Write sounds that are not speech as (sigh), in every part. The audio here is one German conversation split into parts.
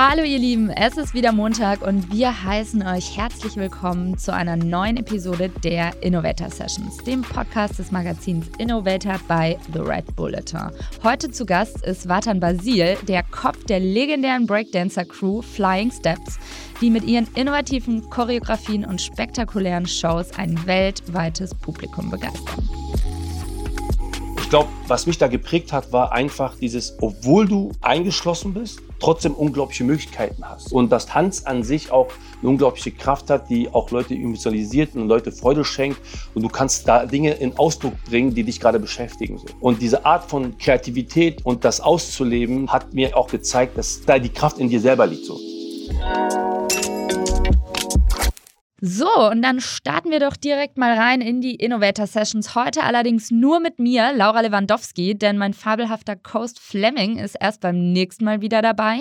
Hallo ihr Lieben, es ist wieder Montag und wir heißen euch herzlich willkommen zu einer neuen Episode der Innovator Sessions, dem Podcast des Magazins Innovator bei The Red Bulletin. Heute zu Gast ist Vatan Basil, der Kopf der legendären Breakdancer Crew Flying Steps, die mit ihren innovativen Choreografien und spektakulären Shows ein weltweites Publikum begeistern. Ich glaube, was mich da geprägt hat, war einfach dieses, obwohl du eingeschlossen bist, trotzdem unglaubliche Möglichkeiten hast. Und dass Tanz an sich auch eine unglaubliche Kraft hat, die auch Leute visualisiert und Leute Freude schenkt. Und du kannst da Dinge in Ausdruck bringen, die dich gerade beschäftigen. Und diese Art von Kreativität und das auszuleben, hat mir auch gezeigt, dass da die Kraft in dir selber liegt. So. So, und dann starten wir doch direkt mal rein in die Innovator Sessions. Heute allerdings nur mit mir, Laura Lewandowski, denn mein fabelhafter Coast Fleming ist erst beim nächsten Mal wieder dabei.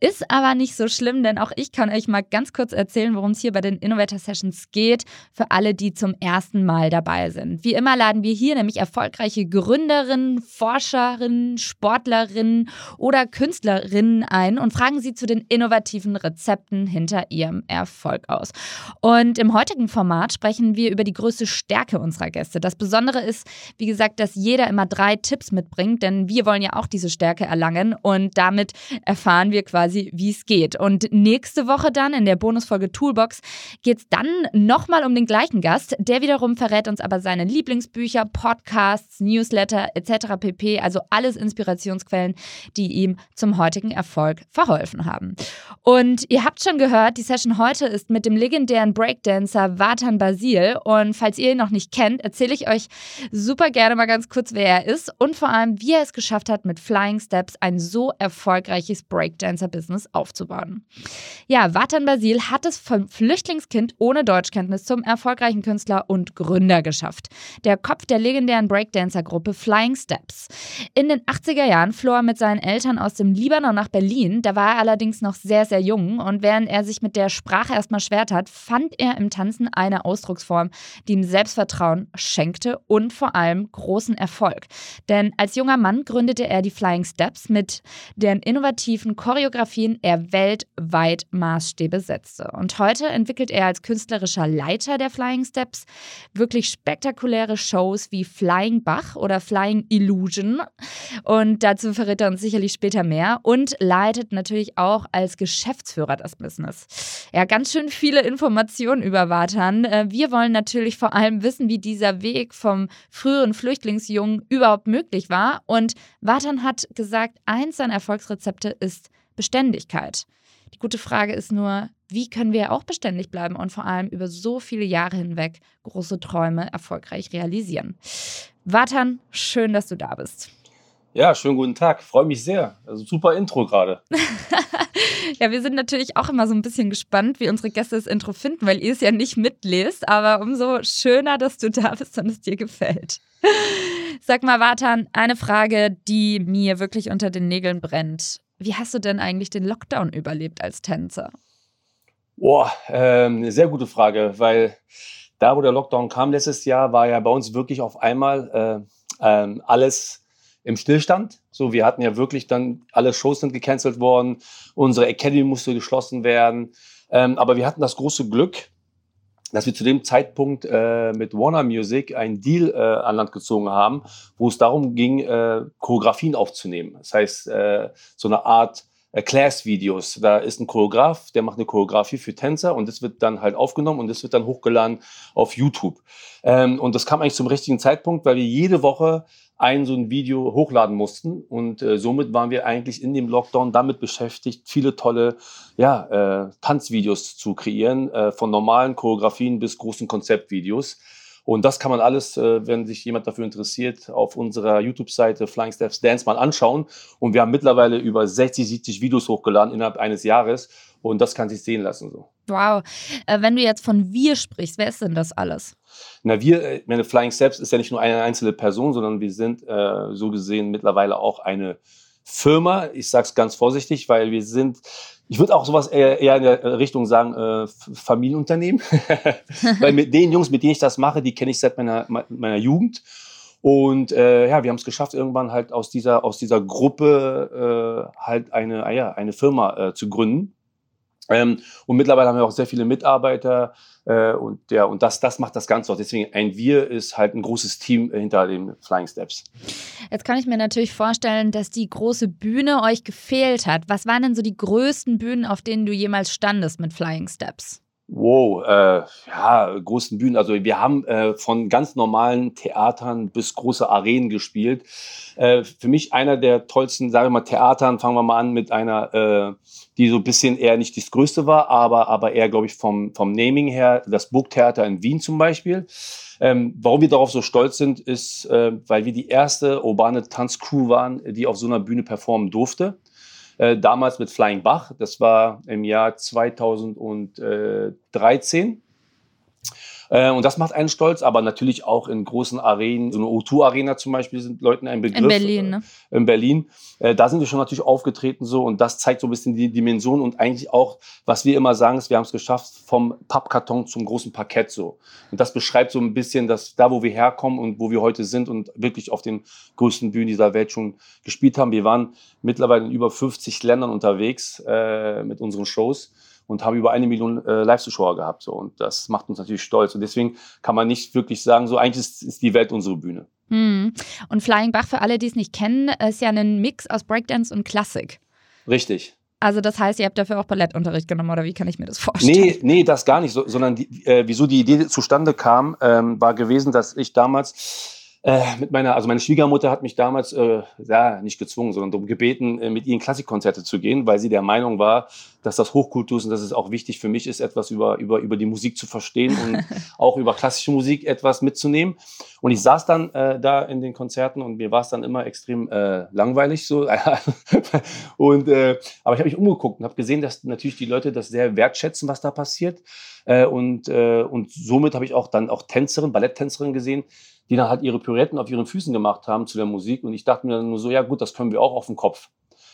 Ist aber nicht so schlimm, denn auch ich kann euch mal ganz kurz erzählen, worum es hier bei den Innovator Sessions geht, für alle, die zum ersten Mal dabei sind. Wie immer laden wir hier nämlich erfolgreiche Gründerinnen, Forscherinnen, Sportlerinnen oder Künstlerinnen ein und fragen sie zu den innovativen Rezepten hinter ihrem Erfolg aus. Und im heutigen Format sprechen wir über die größte Stärke unserer Gäste. Das Besondere ist, wie gesagt, dass jeder immer drei Tipps mitbringt, denn wir wollen ja auch diese Stärke erlangen und damit erfahren wir quasi, wie es geht. Und nächste Woche dann in der Bonusfolge Toolbox geht es dann nochmal um den gleichen Gast. Der wiederum verrät uns aber seine Lieblingsbücher, Podcasts, Newsletter etc. pp. Also alles Inspirationsquellen, die ihm zum heutigen Erfolg verholfen haben. Und ihr habt schon gehört, die Session heute ist mit dem legendären Breakdancer Vatan Basil. Und falls ihr ihn noch nicht kennt, erzähle ich euch super gerne mal ganz kurz, wer er ist und vor allem, wie er es geschafft hat, mit Flying Steps ein so erfolgreiches Breakdancer-Business aufzubauen. Ja, Vatan Basil hat es vom Flüchtlingskind ohne Deutschkenntnis zum erfolgreichen Künstler und Gründer geschafft. Der Kopf der legendären Breakdancer-Gruppe Flying Steps. In den 80er Jahren floh er mit seinen Eltern aus dem Libanon nach Berlin. Da war er allerdings noch sehr, sehr jung und während er sich mit der Sprache erstmal schwert hat, fand er im Tanzen eine Ausdrucksform, die ihm Selbstvertrauen schenkte und vor allem großen Erfolg. Denn als junger Mann gründete er die Flying Steps, mit deren innovativen Choreografien er weltweit Maßstäbe setzte. Und heute entwickelt er als künstlerischer Leiter der Flying Steps wirklich spektakuläre Shows wie Flying Bach oder Flying Illusion. Und dazu verrät er uns sicherlich später mehr und leitet natürlich auch als Geschäftsführer das Business. Ja, ganz schön viele Informationen Informationen über Vatan. Äh, wir wollen natürlich vor allem wissen, wie dieser Weg vom früheren Flüchtlingsjungen überhaupt möglich war. Und Vatan hat gesagt, eins seiner Erfolgsrezepte ist Beständigkeit. Die gute Frage ist nur, wie können wir auch beständig bleiben und vor allem über so viele Jahre hinweg große Träume erfolgreich realisieren? Vatan, schön, dass du da bist. Ja, schönen guten Tag. Freue mich sehr. Also super Intro gerade. (laughs) ja, wir sind natürlich auch immer so ein bisschen gespannt, wie unsere Gäste das Intro finden, weil ihr es ja nicht mitlest. Aber umso schöner, dass du da bist und es dir gefällt. Sag mal, Vatan, eine Frage, die mir wirklich unter den Nägeln brennt. Wie hast du denn eigentlich den Lockdown überlebt als Tänzer? Boah, äh, eine sehr gute Frage, weil da, wo der Lockdown kam letztes Jahr, war ja bei uns wirklich auf einmal äh, äh, alles im Stillstand. So, wir hatten ja wirklich dann, alle Shows sind gecancelt worden, unsere Academy musste geschlossen werden. Ähm, aber wir hatten das große Glück, dass wir zu dem Zeitpunkt äh, mit Warner Music einen Deal äh, an Land gezogen haben, wo es darum ging, äh, Choreografien aufzunehmen. Das heißt, äh, so eine Art äh, Class-Videos. Da ist ein Choreograf, der macht eine Choreografie für Tänzer und das wird dann halt aufgenommen und das wird dann hochgeladen auf YouTube. Ähm, und das kam eigentlich zum richtigen Zeitpunkt, weil wir jede Woche ein so ein Video hochladen mussten. Und äh, somit waren wir eigentlich in dem Lockdown damit beschäftigt, viele tolle ja, äh, Tanzvideos zu kreieren, äh, von normalen Choreografien bis großen Konzeptvideos. Und das kann man alles, äh, wenn sich jemand dafür interessiert, auf unserer YouTube-Seite Flying Steps Dance mal anschauen. Und wir haben mittlerweile über 60, 70 Videos hochgeladen innerhalb eines Jahres. Und das kann sich sehen lassen. So. Wow. Äh, wenn du jetzt von wir sprichst, wer ist denn das alles? Na, wir, äh, meine Flying Steps ist ja nicht nur eine einzelne Person, sondern wir sind äh, so gesehen mittlerweile auch eine Firma. Ich sage es ganz vorsichtig, weil wir sind, ich würde auch sowas eher, eher in der Richtung sagen, äh, Familienunternehmen. (laughs) weil mit den Jungs, mit denen ich das mache, die kenne ich seit meiner, meiner Jugend. Und äh, ja, wir haben es geschafft, irgendwann halt aus dieser, aus dieser Gruppe äh, halt eine, ah ja, eine Firma äh, zu gründen. Ähm, und mittlerweile haben wir auch sehr viele Mitarbeiter äh, und, ja, und das, das macht das Ganze auch. Deswegen ein Wir ist halt ein großes Team hinter den Flying Steps. Jetzt kann ich mir natürlich vorstellen, dass die große Bühne euch gefehlt hat. Was waren denn so die größten Bühnen, auf denen du jemals standest mit Flying Steps? Wow, äh, ja, großen Bühnen. Also wir haben äh, von ganz normalen Theatern bis große Arenen gespielt. Äh, für mich einer der tollsten, sagen wir mal, Theatern, fangen wir mal an mit einer, äh, die so ein bisschen eher nicht das Größte war, aber, aber eher, glaube ich, vom, vom Naming her, das Burgtheater in Wien zum Beispiel. Ähm, warum wir darauf so stolz sind, ist, äh, weil wir die erste urbane Tanzcrew waren, die auf so einer Bühne performen durfte. Äh, damals mit Flying Bach. Das war im Jahr 2013. Äh, und das macht einen stolz, aber natürlich auch in großen Arenen, so eine O2-Arena zum Beispiel sind Leuten ein Begriff. In Berlin, ne? Äh, in Berlin. Äh, da sind wir schon natürlich aufgetreten so und das zeigt so ein bisschen die Dimension und eigentlich auch, was wir immer sagen, ist, wir haben es geschafft vom Pappkarton zum großen Parkett so. Und das beschreibt so ein bisschen, dass da, wo wir herkommen und wo wir heute sind und wirklich auf den größten Bühnen dieser Welt schon gespielt haben. Wir waren mittlerweile in über 50 Ländern unterwegs äh, mit unseren Shows und haben über eine Million äh, Live-Zuschauer gehabt. So. Und das macht uns natürlich stolz. Und deswegen kann man nicht wirklich sagen, so eigentlich ist, ist die Welt unsere Bühne. Hm. Und Flying Bach, für alle, die es nicht kennen, ist ja ein Mix aus Breakdance und Klassik. Richtig. Also das heißt, ihr habt dafür auch Ballettunterricht genommen oder wie kann ich mir das vorstellen? Nee, nee, das gar nicht, so, sondern die, äh, wieso die Idee zustande kam, ähm, war gewesen, dass ich damals äh, mit meiner, also meine Schwiegermutter hat mich damals, äh, ja, nicht gezwungen, sondern darum gebeten, äh, mit ihr in Klassikkonzerte zu gehen, weil sie der Meinung war, dass das Hochkultur ist und dass es auch wichtig für mich ist, etwas über, über, über die Musik zu verstehen und (laughs) auch über klassische Musik etwas mitzunehmen. Und ich saß dann äh, da in den Konzerten und mir war es dann immer extrem äh, langweilig so. (laughs) und, äh, aber ich habe mich umgeguckt und habe gesehen, dass natürlich die Leute das sehr wertschätzen, was da passiert. Äh, und, äh, und somit habe ich auch dann auch Tänzerin, Balletttänzerin gesehen, die dann halt ihre Pyretten auf ihren Füßen gemacht haben zu der Musik. Und ich dachte mir dann nur so, ja gut, das können wir auch auf dem Kopf.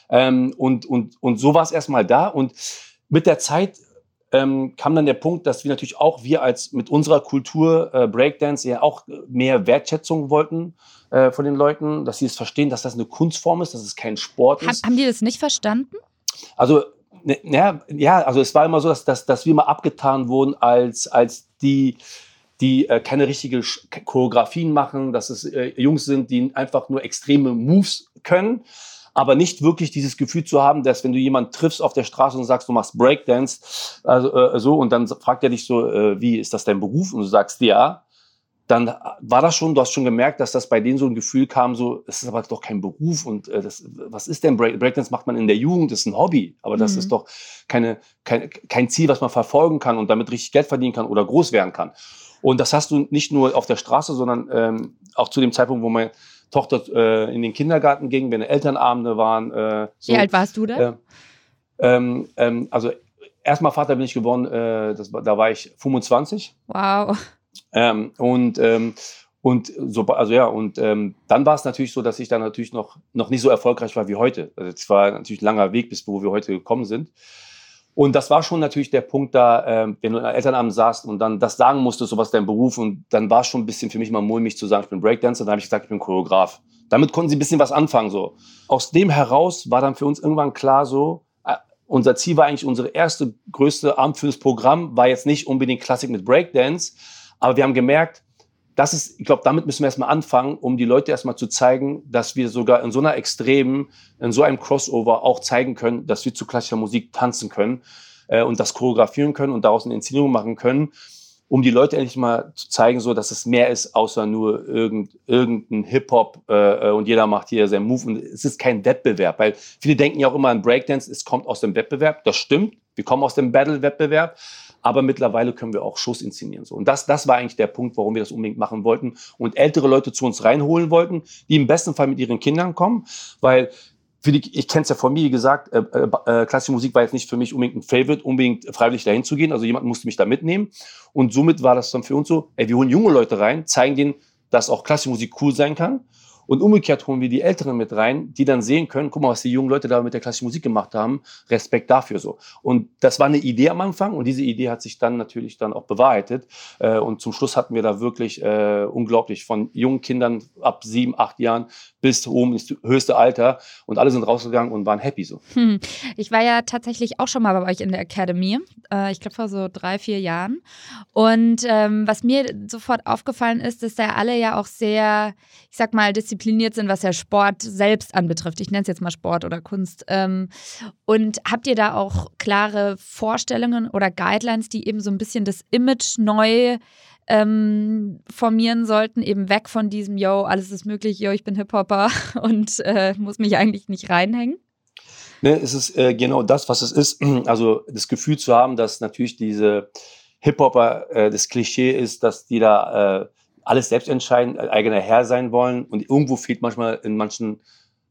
Ähm, und, und, und so war es erstmal da. Und mit der Zeit ähm, kam dann der Punkt, dass wir natürlich auch, wir als mit unserer Kultur äh, Breakdance ja auch mehr Wertschätzung wollten äh, von den Leuten, dass sie es verstehen, dass das eine Kunstform ist, dass es kein Sport ist. Haben die das nicht verstanden? Also, ne, ja, ja, also es war immer so, dass, dass, dass wir mal abgetan wurden als, als die, die äh, keine richtige Choreografien machen, dass es äh, Jungs sind, die einfach nur extreme Moves können, aber nicht wirklich dieses Gefühl zu haben, dass wenn du jemanden triffst auf der Straße und sagst, du machst Breakdance, also äh, so und dann fragt er dich so, äh, wie ist das dein Beruf? Und du sagst ja, dann war das schon, du hast schon gemerkt, dass das bei denen so ein Gefühl kam, so, es ist aber doch kein Beruf und äh, das, was ist denn Break Breakdance macht man in der Jugend, das ist ein Hobby, aber das mhm. ist doch keine, kein, kein Ziel, was man verfolgen kann und damit richtig Geld verdienen kann oder groß werden kann. Und das hast du nicht nur auf der Straße, sondern ähm, auch zu dem Zeitpunkt, wo meine Tochter äh, in den Kindergarten ging, wenn Elternabende waren. Äh, so, Wie alt warst du da? Äh, ähm, ähm, also erstmal Vater bin ich geworden, äh, das, da war ich 25. Wow. Ähm, und ähm, und so, also ja, und ähm, dann war es natürlich so, dass ich dann natürlich noch, noch nicht so erfolgreich war wie heute. Also es war natürlich ein langer Weg, bis wo wir heute gekommen sind. Und das war schon natürlich der Punkt da, äh, wenn du in Elternabend saßt und dann das sagen musstest, so was dein Beruf. Und dann war es schon ein bisschen für mich mal mulmig zu sagen, ich bin Breakdancer. Dann habe ich gesagt, ich bin Choreograf. Damit konnten sie ein bisschen was anfangen. so. Aus dem heraus war dann für uns irgendwann klar so, äh, unser Ziel war eigentlich, unsere erste größte abendfüllendes Programm war jetzt nicht unbedingt Klassik mit Breakdance, aber wir haben gemerkt, das ist, ich glaube, damit müssen wir erstmal anfangen, um die Leute erstmal zu zeigen, dass wir sogar in so einer Extremen, in so einem Crossover auch zeigen können, dass wir zu klassischer Musik tanzen können äh, und das choreografieren können und daraus eine Inszenierung machen können, um die Leute endlich mal zu zeigen, so dass es mehr ist, außer nur irgend, irgendein Hip-Hop äh, und jeder macht hier seinen Move. Und es ist kein Wettbewerb, weil viele denken ja auch immer an Breakdance, es kommt aus dem Wettbewerb. Das stimmt, wir kommen aus dem Battle-Wettbewerb aber mittlerweile können wir auch Shows inszenieren. So. Und das, das war eigentlich der Punkt, warum wir das unbedingt machen wollten und ältere Leute zu uns reinholen wollten, die im besten Fall mit ihren Kindern kommen, weil die, ich kenne es ja von mir, wie gesagt, äh, äh, äh, klassische Musik war jetzt nicht für mich unbedingt ein Favorite, unbedingt freiwillig dahin zu gehen. Also jemand musste mich da mitnehmen. Und somit war das dann für uns so, ey, wir holen junge Leute rein, zeigen denen, dass auch klassische Musik cool sein kann. Und umgekehrt holen wir die Älteren mit rein, die dann sehen können, guck mal, was die jungen Leute da mit der klassischen Musik gemacht haben. Respekt dafür so. Und das war eine Idee am Anfang und diese Idee hat sich dann natürlich dann auch bewahrheitet. Äh, und zum Schluss hatten wir da wirklich äh, unglaublich von jungen Kindern ab sieben, acht Jahren bis oben ins höchste Alter und alle sind rausgegangen und waren happy so. Hm. Ich war ja tatsächlich auch schon mal bei euch in der Academy. Äh, ich glaube vor so drei, vier Jahren. Und ähm, was mir sofort aufgefallen ist, dass da alle ja auch sehr, ich sag mal, diszipliniert sind, was ja Sport selbst anbetrifft. Ich nenne es jetzt mal Sport oder Kunst. Ähm, und habt ihr da auch klare Vorstellungen oder Guidelines, die eben so ein bisschen das Image neu ähm, formieren sollten, eben weg von diesem, yo, alles ist möglich, yo, ich bin Hip-Hopper (laughs) und äh, muss mich eigentlich nicht reinhängen? Ne, es ist äh, genau das, was es ist. (clears throat) Also das Gefühl zu haben, dass natürlich diese Hip-Hopper äh, das Klischee ist, dass die da äh, alles selbst entscheiden, äh, eigener Herr sein wollen und irgendwo fehlt manchmal in manchen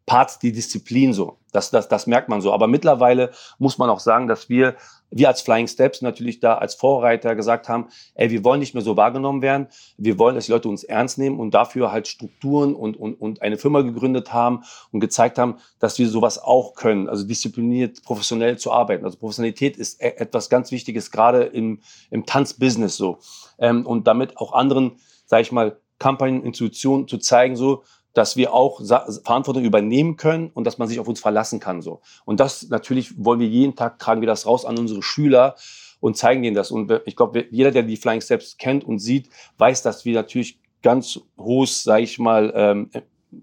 Parts die Disziplin so. Das, das, das merkt man so. Aber mittlerweile muss man auch sagen, dass wir, wir als Flying Steps natürlich da als Vorreiter gesagt haben, ey, wir wollen nicht mehr so wahrgenommen werden. Wir wollen, dass die Leute uns ernst nehmen und dafür halt Strukturen und, und, und eine Firma gegründet haben und gezeigt haben, dass wir sowas auch können. Also diszipliniert, professionell zu arbeiten. Also Professionalität ist e, etwas ganz Wichtiges, gerade im, im Tanzbusiness so. Ähm, und damit auch anderen, sage ich mal, Kampagnen, Institutionen zu zeigen, so, dass wir auch Verantwortung übernehmen können und dass man sich auf uns verlassen kann. So. Und das natürlich wollen wir jeden Tag, tragen wir das raus an unsere Schüler und zeigen denen das. Und ich glaube, jeder, der die Flying Steps kennt und sieht, weiß, dass wir natürlich ganz hohes, sage ich mal, ähm,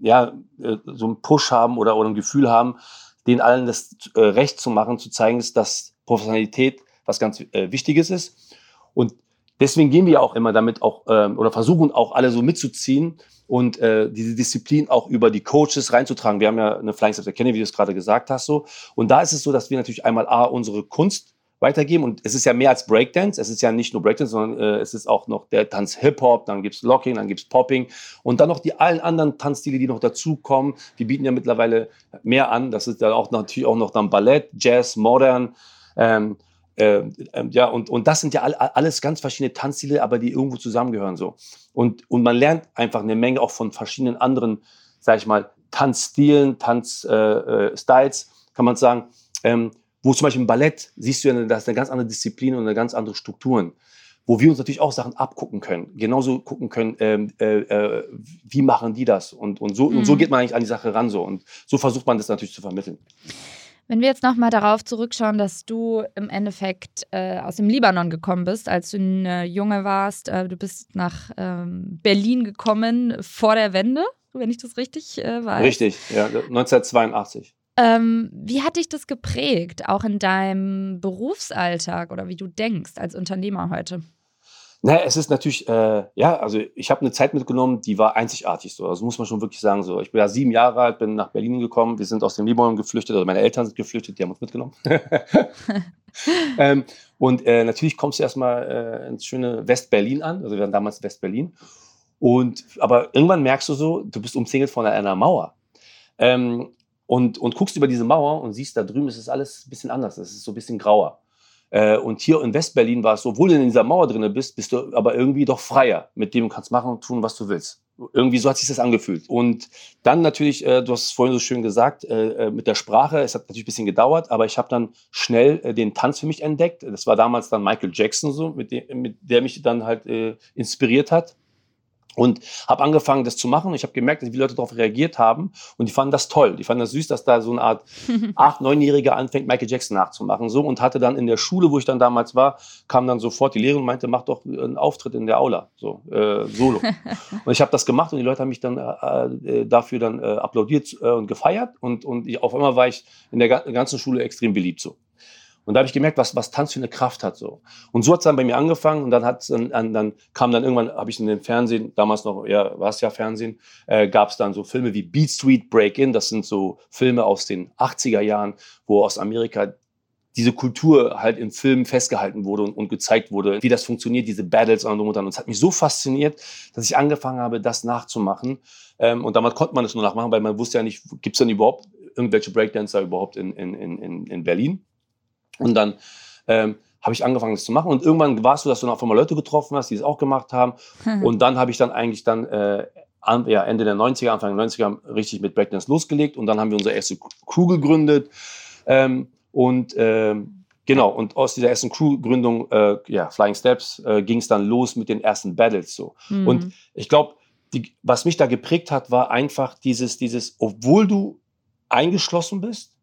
ja, äh, so einen Push haben oder, oder ein Gefühl haben, denen allen das äh, Recht zu machen, zu zeigen, dass Professionalität was ganz äh, Wichtiges ist. Und deswegen gehen wir auch immer damit auch ähm, oder versuchen auch alle so mitzuziehen und äh, diese Disziplin auch über die Coaches reinzutragen. Wir haben ja eine Flying Steps Academy, wie du es gerade gesagt hast, so. Und da ist es so, dass wir natürlich einmal A, unsere Kunst weitergeben. Und es ist ja mehr als Breakdance. Es ist ja nicht nur Breakdance, sondern äh, es ist auch noch der Tanz Hip-Hop, dann gibt's Locking, dann gibt's Popping und dann noch die allen anderen Tanzstile, die noch dazukommen. Wir bieten ja mittlerweile mehr an. Das ist dann auch natürlich auch noch dann Ballett, Jazz, Modern. Ähm, äh, äh, ja, und, und das sind ja all, alles ganz verschiedene Tanzstile, aber die irgendwo zusammengehören so. Und, und man lernt einfach eine Menge auch von verschiedenen anderen, sag ich mal, Tanzstilen, Tanzstyles, äh, äh kann man sagen. Ähm, wo zum Beispiel im Ballett siehst du ja, da ist eine ganz andere Disziplin und eine ganz andere Strukturen. Wo wir uns natürlich auch Sachen abgucken können. Genauso gucken können, ähm, äh, äh, wie machen die das? Und, und, so, mhm. und so mhm. geht man eigentlich an die Sache ran so. Und so versucht man das natürlich zu vermitteln. Wenn wir jetzt nochmal darauf zurückschauen, dass du im Endeffekt äh, aus dem Libanon gekommen bist, als du ein äh, Junge warst, äh, du bist nach ähm, Berlin gekommen vor der Wende, wenn ich das richtig äh, weiß. Richtig, ja, 1982. Ähm, wie hat dich das geprägt, auch in deinem Berufsalltag oder wie du denkst als Unternehmer heute? Naja, es ist natürlich, äh, ja, also ich habe eine Zeit mitgenommen, die war einzigartig so. Also muss man schon wirklich sagen so. Ich bin ja sieben Jahre alt, bin nach Berlin gekommen. Wir sind aus dem Libanon geflüchtet, also meine Eltern sind geflüchtet, die haben uns mitgenommen. (laughs) (laughs) ähm, und äh, natürlich kommst du erstmal äh, ins schöne West-Berlin an. Also wir waren damals West-Berlin. Und aber irgendwann merkst du so, du bist umzingelt von einer Mauer. Ähm, und, und guckst über diese Mauer und siehst, da drüben ist es alles ein bisschen anders. Es ist so ein bisschen grauer. Äh, und hier in Westberlin war es so, obwohl du in dieser Mauer drin bist, bist du aber irgendwie doch freier, mit dem du kannst machen und tun, was du willst. Irgendwie so hat sich das angefühlt. Und dann natürlich, äh, du hast es vorhin so schön gesagt, äh, mit der Sprache, es hat natürlich ein bisschen gedauert, aber ich habe dann schnell den Tanz für mich entdeckt. Das war damals dann Michael Jackson so, mit, dem, mit der mich dann halt inspiriert hat. Und habe angefangen, das zu machen. Ich habe gemerkt, wie die Leute darauf reagiert haben. Und die fanden das toll. Die fanden das süß, dass da so eine Art (laughs) acht-, neunjähriger anfängt, Michael Jackson nachzumachen. So und hatte dann in der Schule, wo ich dann damals war, kam dann sofort die Lehrerin und meinte, mach doch einen Auftritt in der Aula, so äh, solo. (laughs) und ich habe das gemacht und die Leute haben mich dann äh, äh dafür dann äh, applaudiert äh, und gefeiert. Und, und ich, auf einmal war ich in der ganzen Schule extrem beliebt so. Und da habe ich gemerkt, was, was Tanz für eine Kraft hat. so. Und so hat es dann bei mir angefangen und dann, hat's dann, dann kam dann irgendwann, habe ich in den Fernsehen, damals noch, ja, war es ja Fernsehen, äh, gab es dann so Filme wie Beat Street Break-In, das sind so Filme aus den 80er Jahren, wo aus Amerika diese Kultur halt in Filmen festgehalten wurde und, und, gezeigt wurde, wie das funktioniert, diese Battles und so. Und es hat mich so fasziniert, dass ich angefangen habe, das nachzumachen. Ähm, und damals konnte man es nur nachmachen, weil man wusste ja nicht, gibt es denn überhaupt irgendwelche Breakdancer überhaupt in, in, in, in Berlin? Und dann ähm, habe ich angefangen, das zu machen. Und irgendwann war es so, dass du auf einmal Leute getroffen hast, die es auch gemacht haben. Mhm. Und dann habe ich dann eigentlich dann äh, ja, Ende der 90er, Anfang der 90er richtig mit Breakdance losgelegt und dann haben wir unsere erste Crew gegründet. Ähm, und ähm, genau, und aus dieser ersten Crew-Gründung, äh, ja, Flying Steps, äh, ging es dann los mit den ersten Battles so. Mhm. Und ich glaube, was mich da geprägt hat, war einfach dieses, dieses, obwohl du eingeschlossen bist,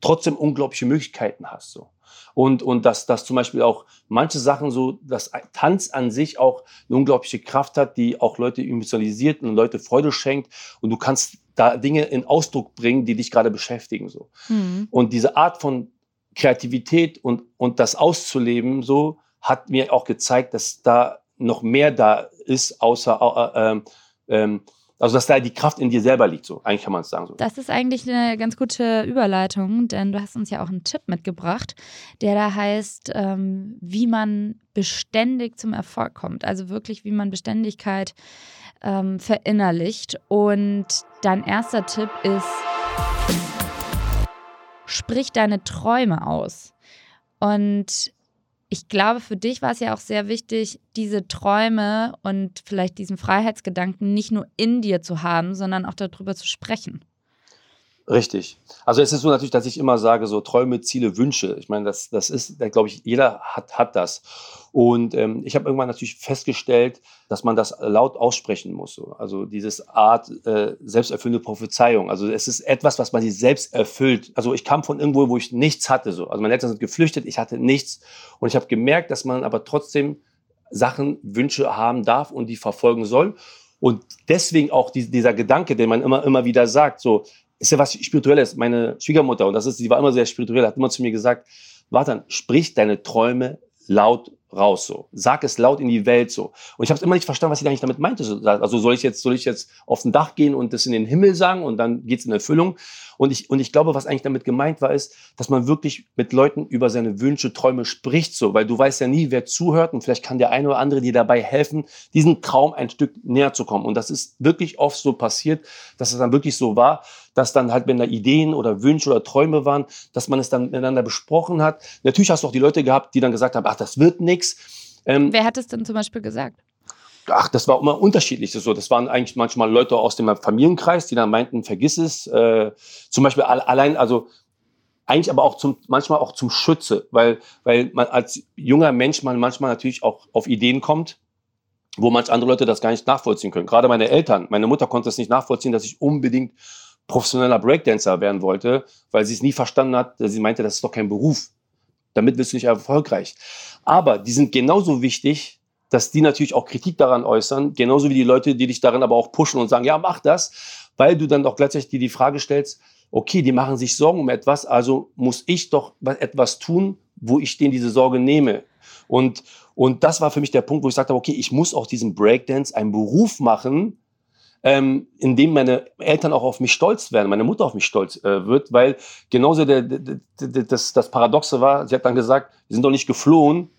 trotzdem unglaubliche Möglichkeiten hast. So. Und, und dass, dass zum Beispiel auch manche Sachen so, dass Tanz an sich auch eine unglaubliche Kraft hat, die auch Leute emotionalisiert und Leute Freude schenkt. Und du kannst da Dinge in Ausdruck bringen, die dich gerade beschäftigen. So. Mhm. Und diese Art von Kreativität und, und das auszuleben, so, hat mir auch gezeigt, dass da noch mehr da ist, außer äh, äh, ähm, also, dass da die Kraft in dir selber liegt, so. Eigentlich kann man es sagen. So. Das ist eigentlich eine ganz gute Überleitung, denn du hast uns ja auch einen Tipp mitgebracht, der da heißt, ähm, wie man beständig zum Erfolg kommt. Also wirklich, wie man Beständigkeit ähm, verinnerlicht. Und dein erster Tipp ist, sprich deine Träume aus. Und ich glaube, für dich war es ja auch sehr wichtig, diese Träume und vielleicht diesen Freiheitsgedanken nicht nur in dir zu haben, sondern auch darüber zu sprechen. Richtig. Also es ist so natürlich, dass ich immer sage, so Träume, Ziele, Wünsche. Ich meine, das, das ist, glaube ich, jeder hat, hat das. Und ähm, ich habe irgendwann natürlich festgestellt, dass man das laut aussprechen muss. So. Also dieses Art äh, selbsterfüllende Prophezeiung. Also es ist etwas, was man sich selbst erfüllt. Also ich kam von irgendwo, wo ich nichts hatte. So. Also meine Eltern sind geflüchtet, ich hatte nichts. Und ich habe gemerkt, dass man aber trotzdem Sachen, Wünsche haben darf und die verfolgen soll. Und deswegen auch die, dieser Gedanke, den man immer, immer wieder sagt, so, ist ja was Spirituelles. Meine Schwiegermutter, und das ist, sie war immer sehr spirituell, hat immer zu mir gesagt, warte, sprich deine Träume laut raus so. Sag es laut in die Welt so. Und ich habe immer nicht verstanden, was sie eigentlich damit meinte. Also soll ich jetzt, soll ich jetzt auf den Dach gehen und das in den Himmel sagen und dann geht's in Erfüllung? Und ich, und ich glaube, was eigentlich damit gemeint war, ist, dass man wirklich mit Leuten über seine Wünsche, Träume spricht so, weil du weißt ja nie, wer zuhört und vielleicht kann der eine oder andere dir dabei helfen, diesen Traum ein Stück näher zu kommen. Und das ist wirklich oft so passiert, dass es dann wirklich so war, dass dann halt, wenn da Ideen oder Wünsche oder Träume waren, dass man es dann miteinander besprochen hat. Natürlich hast du auch die Leute gehabt, die dann gesagt haben, ach, das wird nichts. Ähm, Wer hat es denn zum Beispiel gesagt? Ach, das war immer unterschiedlich. So, das waren eigentlich manchmal Leute aus dem Familienkreis, die dann meinten, vergiss es. Äh, zum Beispiel allein, also eigentlich aber auch zum, manchmal auch zum Schütze, weil, weil man als junger Mensch man manchmal natürlich auch auf Ideen kommt, wo manche andere Leute das gar nicht nachvollziehen können. Gerade meine Eltern, meine Mutter konnte es nicht nachvollziehen, dass ich unbedingt professioneller Breakdancer werden wollte, weil sie es nie verstanden hat. Sie meinte, das ist doch kein Beruf. Damit wirst du nicht erfolgreich. Aber die sind genauso wichtig dass die natürlich auch Kritik daran äußern, genauso wie die Leute, die dich darin aber auch pushen und sagen, ja, mach das, weil du dann doch gleichzeitig dir die Frage stellst, okay, die machen sich Sorgen um etwas, also muss ich doch etwas tun, wo ich denen diese Sorge nehme. Und, und das war für mich der Punkt, wo ich sagte, okay, ich muss auch diesen Breakdance einen Beruf machen, ähm, in dem meine Eltern auch auf mich stolz werden, meine Mutter auf mich stolz äh, wird, weil genauso der, der, der, das, das Paradoxe war, sie hat dann gesagt, wir sind doch nicht geflohen,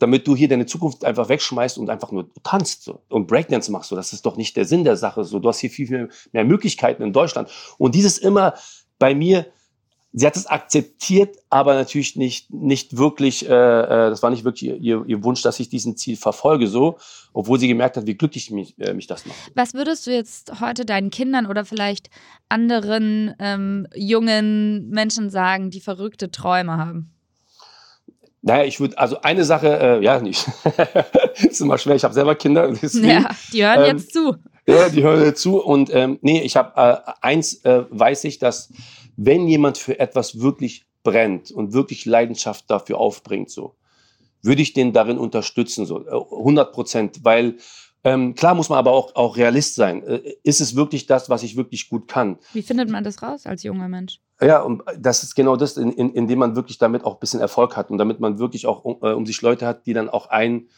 damit du hier deine Zukunft einfach wegschmeißt und einfach nur tanzt so, und Breakdance machst. So. Das ist doch nicht der Sinn der Sache. So. Du hast hier viel, viel mehr Möglichkeiten in Deutschland. Und dieses immer bei mir, sie hat es akzeptiert, aber natürlich nicht, nicht wirklich, äh, äh, das war nicht wirklich ihr, ihr Wunsch, dass ich diesen Ziel verfolge, so, obwohl sie gemerkt hat, wie glücklich mich, äh, mich das macht. Was würdest du jetzt heute deinen Kindern oder vielleicht anderen ähm, jungen Menschen sagen, die verrückte Träume haben? Naja, ich würde, also eine Sache, äh, ja, nicht. (laughs) ist immer schwer, ich habe selber Kinder. Deswegen, ja, die hören ähm, jetzt zu. Ja, die hören jetzt zu. Und ähm, nee, ich habe äh, eins äh, weiß ich, dass wenn jemand für etwas wirklich brennt und wirklich Leidenschaft dafür aufbringt, so, würde ich den darin unterstützen, so 100 äh, Prozent, weil ähm, klar muss man aber auch, auch Realist sein. Äh, ist es wirklich das, was ich wirklich gut kann? Wie findet man das raus als junger Mensch? Ja, und das ist genau das, in, in, indem man wirklich damit auch ein bisschen Erfolg hat und damit man wirklich auch um, äh, um sich Leute hat, die dann auch einen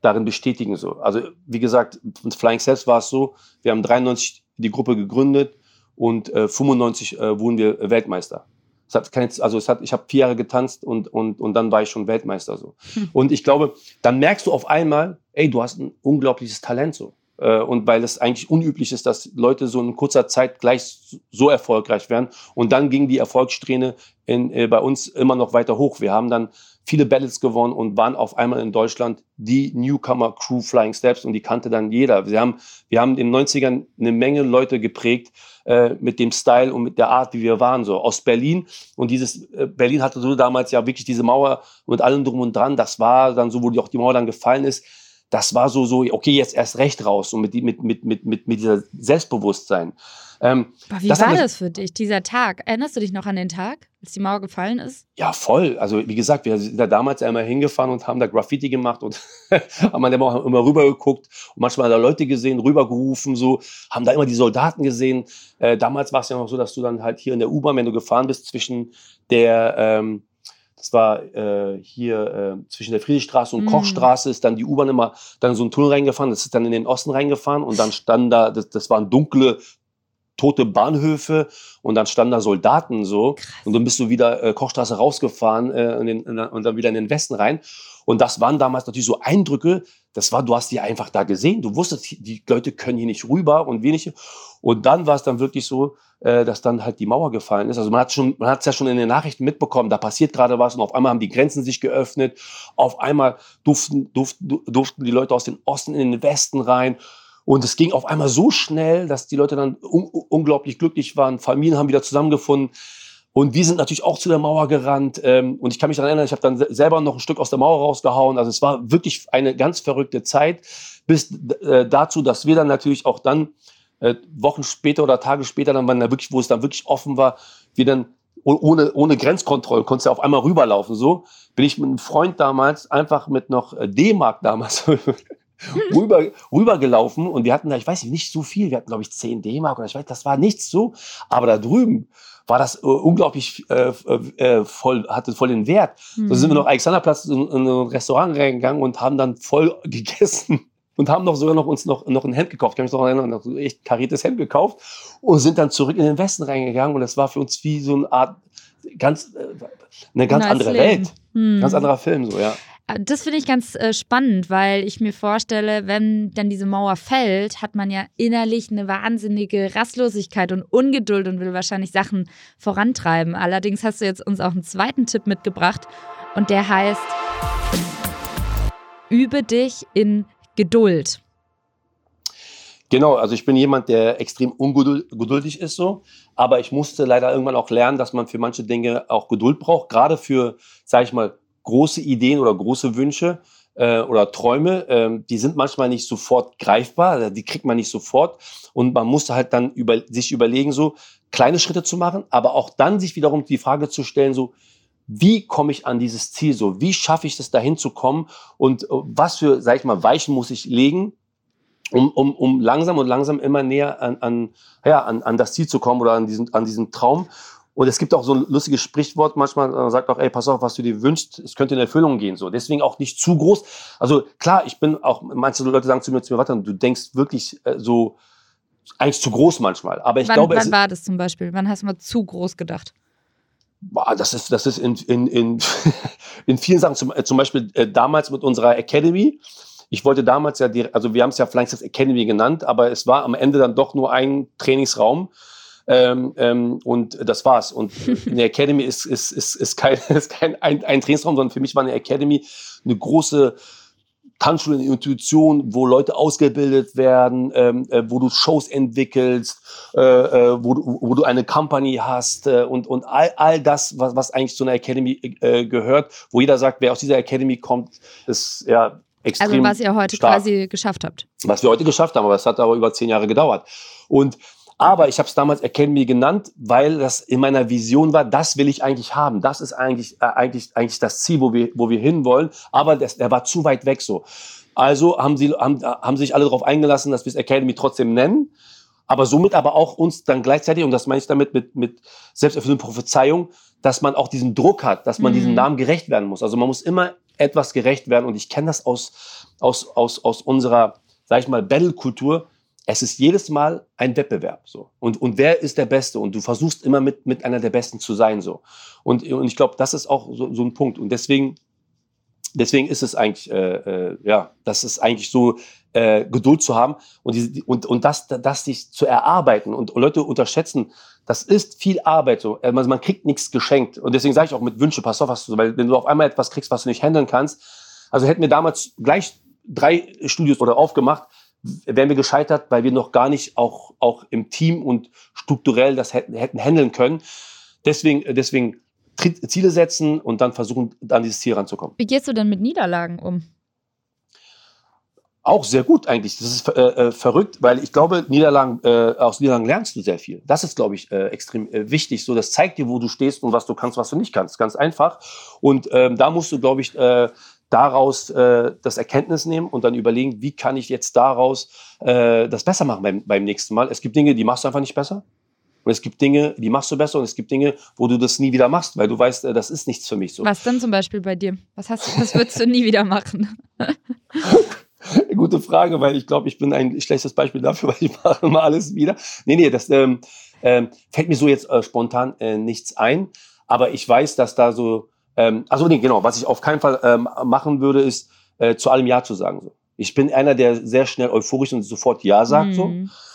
darin bestätigen. So. Also wie gesagt, mit Flying Steps war es so, wir haben 93 die Gruppe gegründet und äh, 95 äh, wurden wir Weltmeister. Es hat keine, also es hat, ich habe vier Jahre getanzt und, und, und dann war ich schon Weltmeister so. Hm. (laughs) Und ich glaube, dann merkst du auf einmal, ey, du hast ein unglaubliches Talent so. Äh, und weil es eigentlich unüblich ist, dass Leute so in kurzer Zeit gleich so erfolgreich werden. Und dann ging die Erfolgssträhne in, äh, bei uns immer noch weiter hoch. Wir haben dann viele Battles gewonnen und waren auf einmal in Deutschland die Newcomer Crew Flying Steps und die kannte dann jeder. Wir haben, wir haben in den 90ern eine Menge Leute geprägt äh, mit dem Style und mit der Art, wie wir waren, so aus Berlin. Und dieses, äh, Berlin hatte so damals ja wirklich diese Mauer mit allem drum und dran. Das war dann so, wo die, auch die Mauer dann gefallen ist. Das war so, so, okay, jetzt erst recht raus und mit, mit, mit, mit, mit, mit dieser Selbstbewusstsein. Ähm, Aber wie das war das für dich, dieser Tag? Erinnerst du dich noch an den Tag, als die Mauer gefallen ist? Ja, voll. Also wie gesagt, wir sind da damals einmal hingefahren und haben da Graffiti gemacht und (laughs) haben dann immer, immer rüber geguckt und manchmal da Leute gesehen, rübergerufen, so, haben da immer die Soldaten gesehen. Äh, damals war es ja noch so, dass du dann halt hier in der U-Bahn, wenn du gefahren bist, zwischen der ähm, das war äh, hier äh, zwischen der Friedrichstraße und mm. Kochstraße, ist dann die U-Bahn immer dann so einen Tunnel reingefahren, das ist dann in den Osten reingefahren und dann standen da, das, das waren dunkle tote Bahnhöfe und dann standen da Soldaten so Krass. und dann bist du wieder äh, Kochstraße rausgefahren äh, in den, in, und dann wieder in den Westen rein. Und das waren damals natürlich so Eindrücke, das war, du hast die einfach da gesehen, du wusstest, die Leute können hier nicht rüber und wenig. Und dann war es dann wirklich so, äh, dass dann halt die Mauer gefallen ist. Also man hat schon, man hat es ja schon in den Nachrichten mitbekommen, da passiert gerade was und auf einmal haben die Grenzen sich geöffnet, auf einmal durften, durften, durften die Leute aus dem Osten in den Westen rein und es ging auf einmal so schnell, dass die Leute dann un unglaublich glücklich waren. Familien haben wieder zusammengefunden. Und wir sind natürlich auch zu der Mauer gerannt. Ähm, und ich kann mich daran erinnern, ich habe dann selber noch ein Stück aus der Mauer rausgehauen. Also es war wirklich eine ganz verrückte Zeit, bis äh, dazu, dass wir dann natürlich auch dann äh, Wochen später oder Tage später, dann, da wirklich, wo es dann wirklich offen war, wir dann ohne, ohne Grenzkontrolle, konntest du auf einmal rüberlaufen. So bin ich mit einem Freund damals einfach mit noch äh, D-Mark damals (laughs) rüber, rübergelaufen und wir hatten da, ich weiß nicht, nicht so viel, wir hatten glaube ich 10 D-Mark oder ich weiß, das war nichts so, aber da drüben war das äh, unglaublich äh, äh, voll, hatte voll den Wert. Mhm. So sind wir noch Alexanderplatz in, in ein Restaurant reingegangen und haben dann voll (laughs) gegessen und haben noch sogar noch uns noch, noch ein Hemd gekauft. Ich kann mich noch erinnern, noch so echt kariertes Hemd gekauft und sind dann zurück in den Westen reingegangen und das war für uns wie so eine Art ganz, äh, eine ganz nice andere Leben. Welt. Mhm. Ganz anderer Film, so, ja. Das finde ich ganz äh, spannend, weil ich mir vorstelle, wenn dann diese Mauer fällt, hat man ja innerlich eine wahnsinnige Rastlosigkeit und Ungeduld und will wahrscheinlich Sachen vorantreiben. Allerdings hast du jetzt uns auch einen zweiten Tipp mitgebracht und der heißt, übe dich in Geduld. Genau, also ich bin jemand, der extrem ungeduldig ist so, aber ich musste leider irgendwann auch lernen, dass man für manche Dinge auch Geduld braucht, gerade für, sage ich mal, große Ideen oder große Wünsche äh, oder Träume, äh, die sind manchmal nicht sofort greifbar, also die kriegt man nicht sofort und man muss halt dann über, sich überlegen, so kleine Schritte zu machen, aber auch dann sich wiederum die Frage zu stellen, so wie komme ich an dieses Ziel so? Wie schaffe ich es, dahin zu kommen? Und äh, was für, sag ich mal, Weichen muss ich legen, um, um, um langsam und langsam immer näher an, an, ja, an, an das Ziel zu kommen oder an diesen, an diesen Traum? Und es gibt auch so ein lustiges Sprichwort, manchmal man sagt auch, ey, pass auf, was du dir wünschst, es könnte in Erfüllung gehen. So, deswegen auch nicht zu groß. Also klar, ich bin auch, manche Leute sagen zu mir, zu mir, warte, du denkst wirklich äh, so eigentlich zu groß manchmal. Aber ich wann, glaube, wann war das zum Beispiel? Wann hast du mal zu groß gedacht? Boah, das ist, das ist in, in, in, (laughs) in vielen Sachen, zum, äh, zum Beispiel äh, damals mit unserer Academy. Ich wollte damals ja, die, also wir haben es ja Flanksteps Academy genannt, aber es war am Ende dann doch nur ein Trainingsraum. Ähm, ähm, und das war's. Und eine Academy ist, ist, ist, ist kein, (laughs) ist kein ein, ein Trainingsraum, sondern für mich war eine Academy eine große Tanzschule in Intuition, wo Leute ausgebildet werden, ähm, äh, wo du Shows entwickelst, äh, äh, wo, du, wo du eine Company hast äh, und, und all, all das, was, was eigentlich zu einer Academy äh, gehört, wo jeder sagt, wer aus dieser Academy kommt, ist ja extrem Also was ihr heute stark. quasi geschafft habt. Was wir heute geschafft haben, aber es hat aber über zehn Jahre gedauert. Und aber ich habe es damals Academy genannt, weil das in meiner Vision war, das will ich eigentlich haben. Das ist eigentlich, äh, eigentlich, eigentlich das Ziel, wo wir, wo wir hinwollen. Aber das, der war zu weit weg so. Also haben sie haben, haben sich alle darauf eingelassen, dass wir es Academy trotzdem nennen. Aber somit aber auch uns dann gleichzeitig, und das meine ich damit mit, mit selbsterfüllenden Prophezeiung, dass man auch diesen Druck hat, dass man mhm. diesem Namen gerecht werden muss. Also man muss immer etwas gerecht werden. Und ich kenne das aus, aus, aus, aus unserer, sag ich mal, Battle-Kultur es ist jedes Mal ein Wettbewerb so und und wer ist der Beste und du versuchst immer mit mit einer der Besten zu sein so und und ich glaube das ist auch so, so ein Punkt und deswegen deswegen ist es eigentlich äh, äh, ja das ist eigentlich so äh, Geduld zu haben und, diese, und, und das, das sich zu erarbeiten. Und Leute unterschätzen, das ist viel Arbeit. So. Also man kriegt nichts geschenkt. Und deswegen sage ich auch mit Wünsche, pass auf, was du, weil wenn du auf einmal etwas kriegst, was du nicht handeln kannst, also hätten wir damals gleich drei Studios oder aufgemacht, wären wir gescheitert, weil wir noch gar nicht auch, auch im Team und strukturell das hätten, hätten handeln können. Deswegen, deswegen Ziele setzen und dann versuchen, an dieses Ziel ranzukommen. Wie gehst du denn mit Niederlagen um? Auch sehr gut eigentlich. Das ist äh, äh, verrückt, weil ich glaube, Niederlagen, äh, aus Niederlagen lernst du sehr viel. Das ist, glaube ich, äh, extrem äh, wichtig. So, das zeigt dir, wo du stehst und was du kannst, was du nicht kannst. Ganz einfach. Und ähm, da musst du, glaube ich, äh, daraus äh, das Erkenntnis nehmen und dann überlegen, wie kann ich jetzt daraus äh, das besser machen beim, beim nächsten Mal. Es gibt Dinge, die machst du einfach nicht besser. Und es gibt Dinge, die machst du besser und es gibt Dinge, wo du das nie wieder machst, weil du weißt, äh, das ist nichts für mich so. Was denn zum Beispiel bei dir? Was, hast du, was würdest du nie wieder machen? (laughs) Gute Frage, weil ich glaube, ich bin ein schlechtes Beispiel dafür, weil ich mache immer alles wieder. Nee, nee, das ähm, ähm, fällt mir so jetzt äh, spontan äh, nichts ein. Aber ich weiß, dass da so, ähm, also nee, genau, was ich auf keinen Fall ähm, machen würde, ist äh, zu allem Ja zu sagen. So. Ich bin einer, der sehr schnell euphorisch und sofort Ja sagt. Mhm. So.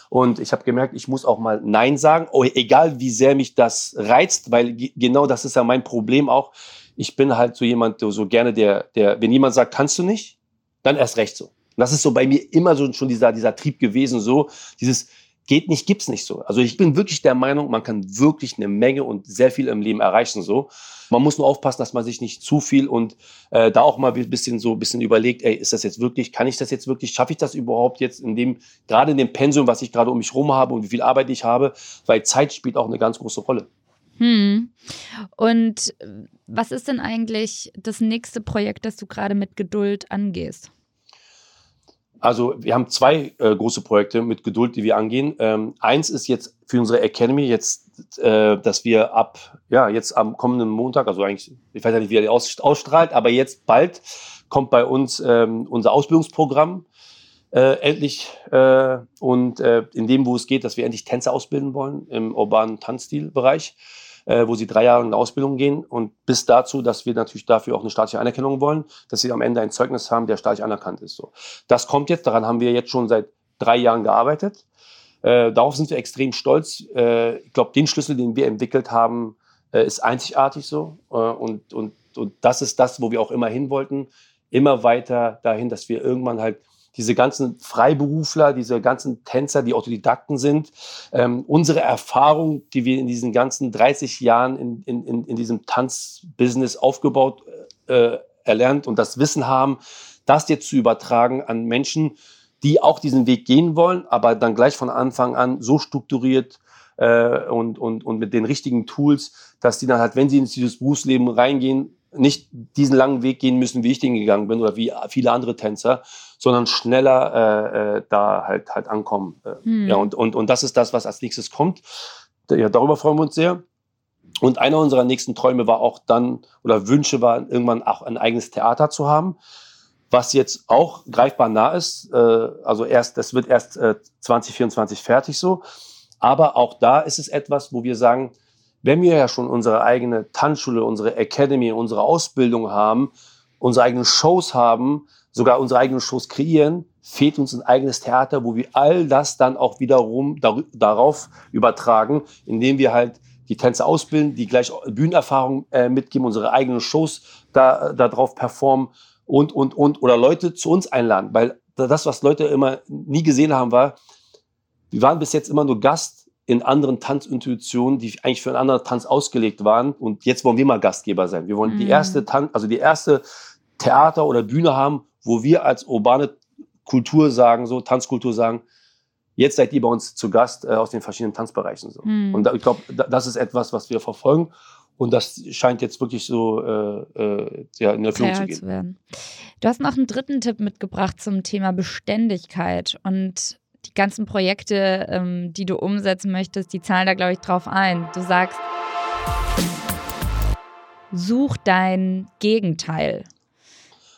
Und ich habe gemerkt, ich muss auch mal Nein sagen, oh, egal wie sehr mich das reizt, weil genau das ist ja mein Problem auch. Ich bin halt so jemand, so gerne der, der, wenn jemand sagt, kannst du nicht, dann erst recht so. Und das ist so bei mir immer so schon dieser, dieser Trieb gewesen, so dieses, geht nicht, gibt's nicht so. Also ich bin wirklich der Meinung, man kann wirklich eine Menge und sehr viel im Leben erreichen so. Man muss nur aufpassen, dass man sich nicht zu viel und äh, da auch mal ein bisschen so ein bisschen überlegt, ey, ist das jetzt wirklich, kann ich das jetzt wirklich, schaffe ich das überhaupt jetzt in dem, gerade in dem Pensum, was ich gerade um mich rum habe und wie viel Arbeit ich habe, weil Zeit spielt auch eine ganz große Rolle. Hm. Und äh, was ist denn eigentlich das nächste Projekt, das du gerade mit Geduld angehst? Also wir haben zwei äh, große Projekte mit Geduld, die wir angehen. Ähm, eins ist jetzt für unsere Academy jetzt, äh, dass wir ab ja jetzt am kommenden Montag, also eigentlich, ich weiß ja nicht, wie er die aus, ausstrahlt, aber jetzt bald kommt bei uns ähm, unser Ausbildungsprogramm äh, endlich äh, und äh, in dem, wo es geht, dass wir endlich Tänzer ausbilden wollen im urbanen Tanzstilbereich äh, wo sie drei Jahre in eine Ausbildung gehen und bis dazu, dass wir natürlich dafür auch eine staatliche Anerkennung wollen, dass sie am Ende ein Zeugnis haben, der staatlich anerkannt ist. So. Das kommt jetzt, daran haben wir jetzt schon seit drei Jahren gearbeitet. Äh, darauf sind wir extrem stolz. Äh, ich glaube, den Schlüssel, den wir entwickelt haben, äh, ist einzigartig so. Äh, und, und, und das ist das, wo wir auch immer hin wollten. Immer weiter dahin, dass wir irgendwann halt diese ganzen Freiberufler, diese ganzen Tänzer, die Autodidakten sind, ähm, unsere Erfahrung, die wir in diesen ganzen 30 Jahren in, in, in diesem Tanzbusiness aufgebaut, äh, erlernt und das Wissen haben, das jetzt zu übertragen an Menschen, die auch diesen Weg gehen wollen, aber dann gleich von Anfang an so strukturiert äh, und, und, und mit den richtigen Tools, dass die dann halt, wenn sie in dieses Berufsleben reingehen, nicht diesen langen Weg gehen müssen, wie ich den gegangen bin oder wie viele andere Tänzer, sondern schneller äh, äh, da halt halt ankommen. Hm. Ja, und, und, und das ist das, was als nächstes kommt. Ja, darüber freuen wir uns sehr. Und einer unserer nächsten Träume war auch dann, oder Wünsche war, irgendwann auch ein eigenes Theater zu haben, was jetzt auch greifbar nah ist. Äh, also erst, das wird erst äh, 2024 fertig so. Aber auch da ist es etwas, wo wir sagen, wenn wir ja schon unsere eigene Tanzschule, unsere Academy, unsere Ausbildung haben, unsere eigenen Shows haben, sogar unsere eigenen Shows kreieren, fehlt uns ein eigenes Theater, wo wir all das dann auch wiederum dar darauf übertragen, indem wir halt die Tänzer ausbilden, die gleich Bühnenerfahrung äh, mitgeben, unsere eigenen Shows da, da drauf performen und, und, und, oder Leute zu uns einladen. Weil das, was Leute immer nie gesehen haben, war, wir waren bis jetzt immer nur Gast in anderen Tanzintuitionen, die eigentlich für einen anderen Tanz ausgelegt waren. Und jetzt wollen wir mal Gastgeber sein. Wir wollen mhm. die erste Tanz, also die erste Theater oder Bühne haben, wo wir als urbane Kultur sagen, so Tanzkultur sagen, jetzt seid ihr bei uns zu Gast äh, aus den verschiedenen Tanzbereichen. So. Mhm. Und da, ich glaube, da, das ist etwas, was wir verfolgen. Und das scheint jetzt wirklich so äh, äh, ja, in Erfüllung zu gehen. Zu werden. Du hast noch einen dritten Tipp mitgebracht zum Thema Beständigkeit. Und die ganzen Projekte, ähm, die du umsetzen möchtest, die zahlen da, glaube ich, drauf ein. Du sagst, such dein Gegenteil.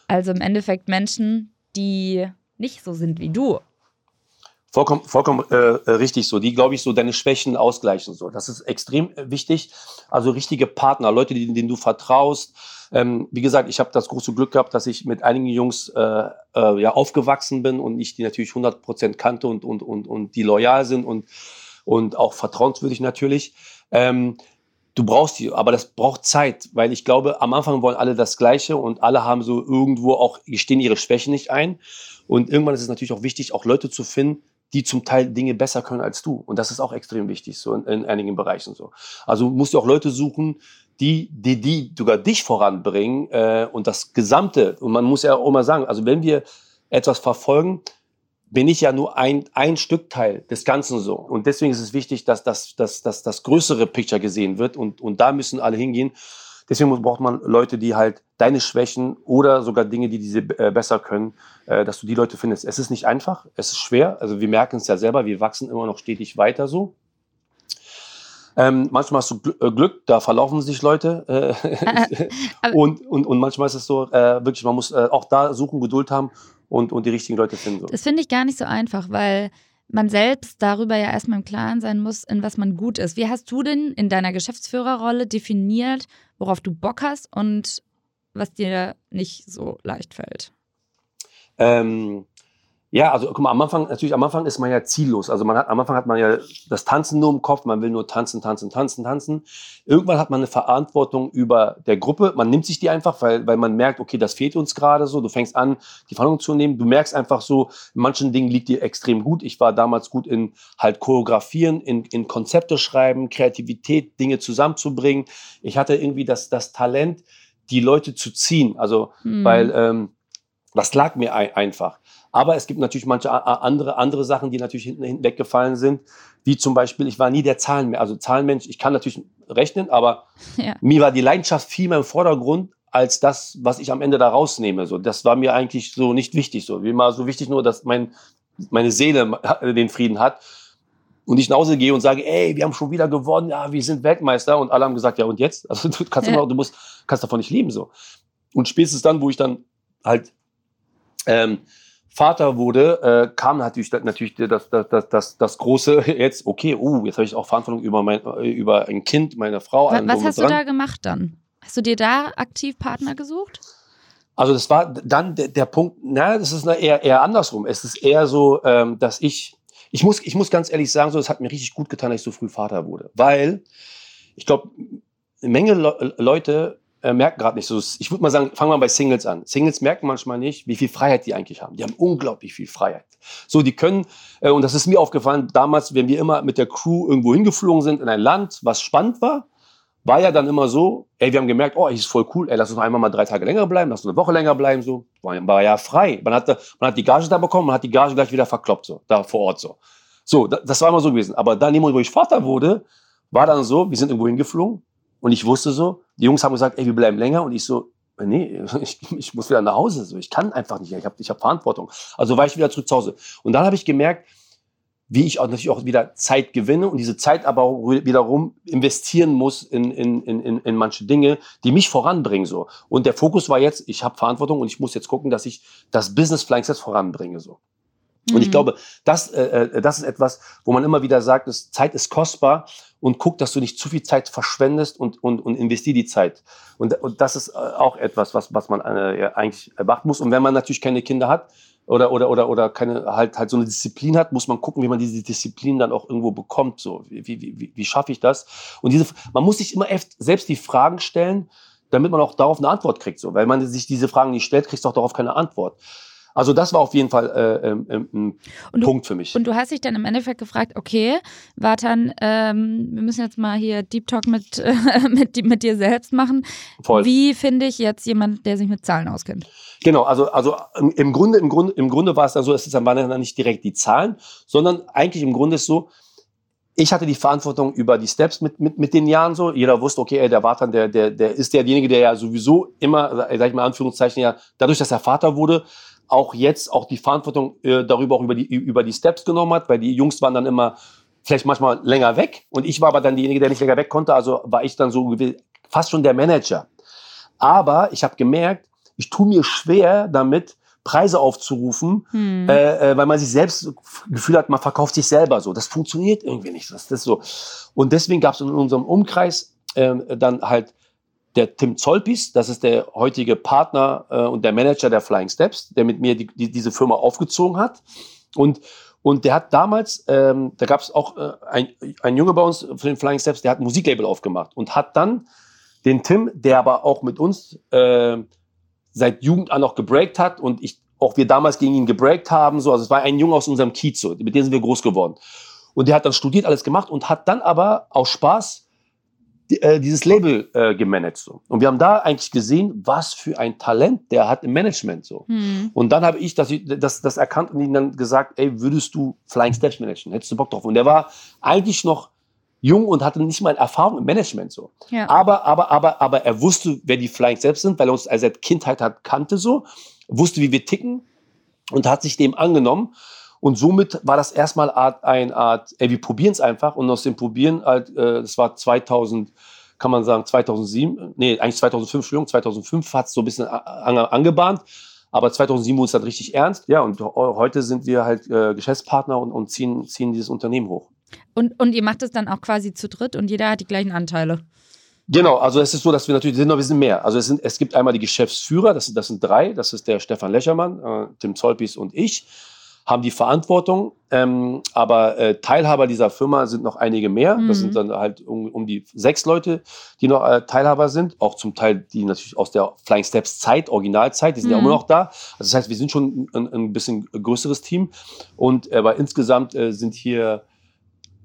Also im Endeffekt Menschen, die nicht so sind wie du. Vollkommen, vollkommen äh, äh, richtig so. Die, glaube ich, so deine Schwächen ausgleichen. So. Das ist extrem äh, wichtig. Also richtige Partner, Leute, denen, denen du vertraust. Ähm, wie gesagt, ich habe das große Glück gehabt, dass ich mit einigen Jungs äh, äh, ja, aufgewachsen bin und ich die natürlich 100 Prozent kannte und, und, und, und die loyal sind und, und auch vertrauenswürdig natürlich. Ähm, du brauchst die, aber das braucht Zeit, weil ich glaube, am Anfang wollen alle das Gleiche und alle haben so irgendwo auch, gestehen ihre Schwächen nicht ein. Und irgendwann ist es natürlich auch wichtig, auch Leute zu finden, die zum Teil Dinge besser können als du. Und das ist auch extrem wichtig, so in, in einigen Bereichen so. Also musst du auch Leute suchen, die, die, die sogar dich voranbringen äh, und das Gesamte. Und man muss ja auch immer sagen, also wenn wir etwas verfolgen, bin ich ja nur ein, ein Stückteil des Ganzen so. Und deswegen ist es wichtig, dass das, dass, dass das größere Picture gesehen wird und, und da müssen alle hingehen. Deswegen braucht man Leute, die halt deine Schwächen oder sogar Dinge, die diese äh, besser können, äh, dass du die Leute findest. Es ist nicht einfach, es ist schwer. Also wir merken es ja selber, wir wachsen immer noch stetig weiter so. Ähm, manchmal hast du Gl äh, Glück, da verlaufen sich Leute. Äh, (laughs) und, und, und manchmal ist es so, wirklich, man muss auch da suchen, Geduld haben und, und die richtigen Leute finden. So. Das finde ich gar nicht so einfach, weil man selbst darüber ja erstmal im Klaren sein muss, in was man gut ist. Wie hast du denn in deiner Geschäftsführerrolle definiert, worauf du Bock hast und was dir nicht so leicht fällt? Ähm, ja, also guck mal, am Anfang, natürlich am Anfang ist man ja ziellos. Also man hat, am Anfang hat man ja das Tanzen nur im Kopf, man will nur tanzen, tanzen, tanzen, tanzen. Irgendwann hat man eine Verantwortung über der Gruppe. Man nimmt sich die einfach, weil, weil man merkt, okay, das fehlt uns gerade so. Du fängst an, die Verantwortung zu nehmen. Du merkst einfach so, in manchen Dingen liegt dir extrem gut. Ich war damals gut in halt Choreografieren, in, in Konzepte schreiben, Kreativität, Dinge zusammenzubringen. Ich hatte irgendwie das, das Talent, die Leute zu ziehen. Also, mhm. weil ähm, das lag mir ein, einfach. Aber es gibt natürlich manche andere, andere Sachen, die natürlich hinten, hinten weggefallen sind. Wie zum Beispiel, ich war nie der Zahlenmensch. Also Zahlenmensch, ich kann natürlich rechnen, aber (laughs) ja. mir war die Leidenschaft viel mehr im Vordergrund als das, was ich am Ende da rausnehme. So, das war mir eigentlich so nicht wichtig. So, mir war so wichtig nur, dass mein, meine Seele (laughs) den Frieden hat. Und ich nach Hause gehe und sage, ey, wir haben schon wieder gewonnen, ja, wir sind Weltmeister. Und alle haben gesagt, ja, und jetzt? (laughs) Also du kannst ja. immer, du musst, kannst davon nicht leben. So. Und spätestens dann, wo ich dann halt ähm, Vater wurde, äh, kam natürlich, natürlich das, das, das, das, das große (laughs) jetzt, okay, uh, jetzt habe ich auch Verantwortung über, mein, über ein Kind, meine Frau. Was, was hast dran. du da gemacht dann? Hast du dir da aktiv Partner gesucht? Also das war dann der, der Punkt, na, das ist eher, eher andersrum. Es ist eher so, ähm, dass ich, ich muss, ich muss ganz ehrlich sagen, so, es hat mir richtig gut getan, dass ich so früh Vater wurde. Weil ich glaube, eine Menge Le Leute äh, merken gerade nicht so. Ich würde mal sagen, fangen wir bei Singles an. Singles merken manchmal nicht, wie viel Freiheit die eigentlich haben. Die haben unglaublich viel Freiheit. So, die können, äh, und das ist mir aufgefallen, damals, wenn wir immer mit der Crew irgendwo hingeflogen sind in ein Land, was spannend war, war ja dann immer so, ey, wir haben gemerkt, oh, ist voll cool, ey, lass uns noch einmal mal drei Tage länger bleiben, lass uns eine Woche länger bleiben, so. War, ja frei. Man, hatte, man hat die Gage da bekommen, man hat die Gage gleich wieder verkloppt, so, da vor Ort, so. So, das war immer so gewesen. Aber dann, wo ich Vater wurde, war dann so, wir sind irgendwo hingeflogen, und ich wusste so, die Jungs haben gesagt, ey, wir bleiben länger. Und ich so, nee, (laughs) ich, ich muss wieder nach Hause. So, ich kann einfach nicht. Ich habe ich hab Verantwortung. Also war ich wieder zurück zu Hause. Und dann habe ich gemerkt, wie ich auch natürlich auch wieder Zeit gewinne und diese Zeit aber wiederum investieren muss in, in, in, in manche Dinge, die mich voranbringen. So. Und der Fokus war jetzt, ich habe Verantwortung und ich muss jetzt gucken, dass ich das Business Flying Sets voranbringe. So. Und ich mhm. glaube, das, äh, äh, das ist etwas, wo man immer wieder sagt, dass Zeit ist kostbar und guck, dass du nicht zu viel Zeit verschwendest und, und, und investier die Zeit. Und, und das ist äh, auch etwas, was, was man äh, eigentlich beachten muss. Und wenn man natürlich keine Kinder hat oder, oder, oder, oder keine, halt, halt so eine Disziplin hat, muss man gucken, wie man diese Disziplin dann auch irgendwo bekommt. So, wie, wie, wie, wie schaffe ich das? Und diese, man muss sich immer selbst die Fragen stellen, damit man auch darauf eine Antwort kriegt. So, weil man sich diese Fragen nicht stellt, kriegst du auch darauf keine Antwort. Also das war auf jeden Fall äh, ähm, ähm, ein du, Punkt für mich. Und du hast dich dann im Endeffekt gefragt, okay, Watan, ähm, wir müssen jetzt mal hier Deep Talk mit, äh, (laughs) mit, mit dir selbst machen. Voll. Wie finde ich jetzt jemand, der sich mit Zahlen auskennt? Genau, also, also im Grunde, im Grunde, im Grunde war es dann so, es ist dann nicht direkt die Zahlen, sondern eigentlich im Grunde ist so, ich hatte die Verantwortung über die Steps mit, mit, mit den Jahren so. Jeder wusste, okay, ey, der Watan, der, der, der ist derjenige, der ja sowieso immer, sag ich mal, Anführungszeichen, ja, dadurch, dass er Vater wurde, auch jetzt auch die Verantwortung äh, darüber auch über die, über die Steps genommen hat, weil die Jungs waren dann immer vielleicht manchmal länger weg und ich war aber dann derjenige, der nicht länger weg konnte, also war ich dann so fast schon der Manager. Aber ich habe gemerkt, ich tue mir schwer damit, Preise aufzurufen, hm. äh, äh, weil man sich selbst Gefühl hat, man verkauft sich selber so. Das funktioniert irgendwie nicht. Das, das so. Und deswegen gab es in unserem Umkreis äh, dann halt der Tim Zolpis, das ist der heutige Partner äh, und der Manager der Flying Steps, der mit mir die, die, diese Firma aufgezogen hat. Und, und der hat damals, ähm, da gab es auch äh, ein, ein Junge bei uns von den Flying Steps, der hat ein Musiklabel aufgemacht und hat dann den Tim, der aber auch mit uns äh, seit Jugend an auch gebreakt hat und ich auch wir damals gegen ihn gebreakt haben, so, also es war ein Junge aus unserem Kiez, so, mit dem sind wir groß geworden. Und der hat dann studiert, alles gemacht und hat dann aber aus Spaß äh, dieses Label äh, gemanagt. So. Und wir haben da eigentlich gesehen, was für ein Talent der hat im Management. So. Mhm. Und dann habe ich das, das, das erkannt und ihm dann gesagt, ey, würdest du Flying Steps managen? Hättest du Bock drauf? Und der war eigentlich noch jung und hatte nicht mal Erfahrung im Management so. Ja. Aber, aber, aber, aber er wusste, wer die Flying Steps sind, weil er uns seit Kindheit hat, kannte so, wusste, wie wir ticken und hat sich dem angenommen. Und somit war das erstmal Art, eine Art, ey, wir probieren es einfach. Und aus dem Probieren, halt, äh, das war 2000, kann man sagen, 2007, nee, eigentlich 2005, Entschuldigung, 2005 hat es so ein bisschen an, angebahnt. Aber 2007 wurde es dann richtig ernst. Ja, und heute sind wir halt äh, Geschäftspartner und, und ziehen, ziehen dieses Unternehmen hoch. Und, und ihr macht es dann auch quasi zu dritt und jeder hat die gleichen Anteile? Genau, also es ist so, dass wir natürlich sind noch ein bisschen mehr. Also es, sind, es gibt einmal die Geschäftsführer, das, das sind drei, das ist der Stefan Lechermann, äh, Tim Zolpis und ich haben die Verantwortung, ähm, aber äh, Teilhaber dieser Firma sind noch einige mehr. Mhm. Das sind dann halt um, um, die sechs Leute, die noch äh, Teilhaber sind. Auch zum Teil die natürlich aus der Flying Steps Zeit, Originalzeit, die sind mhm. ja immer noch da. Also das heißt, wir sind schon ein, ein bisschen größeres Team. Und aber insgesamt äh, sind hier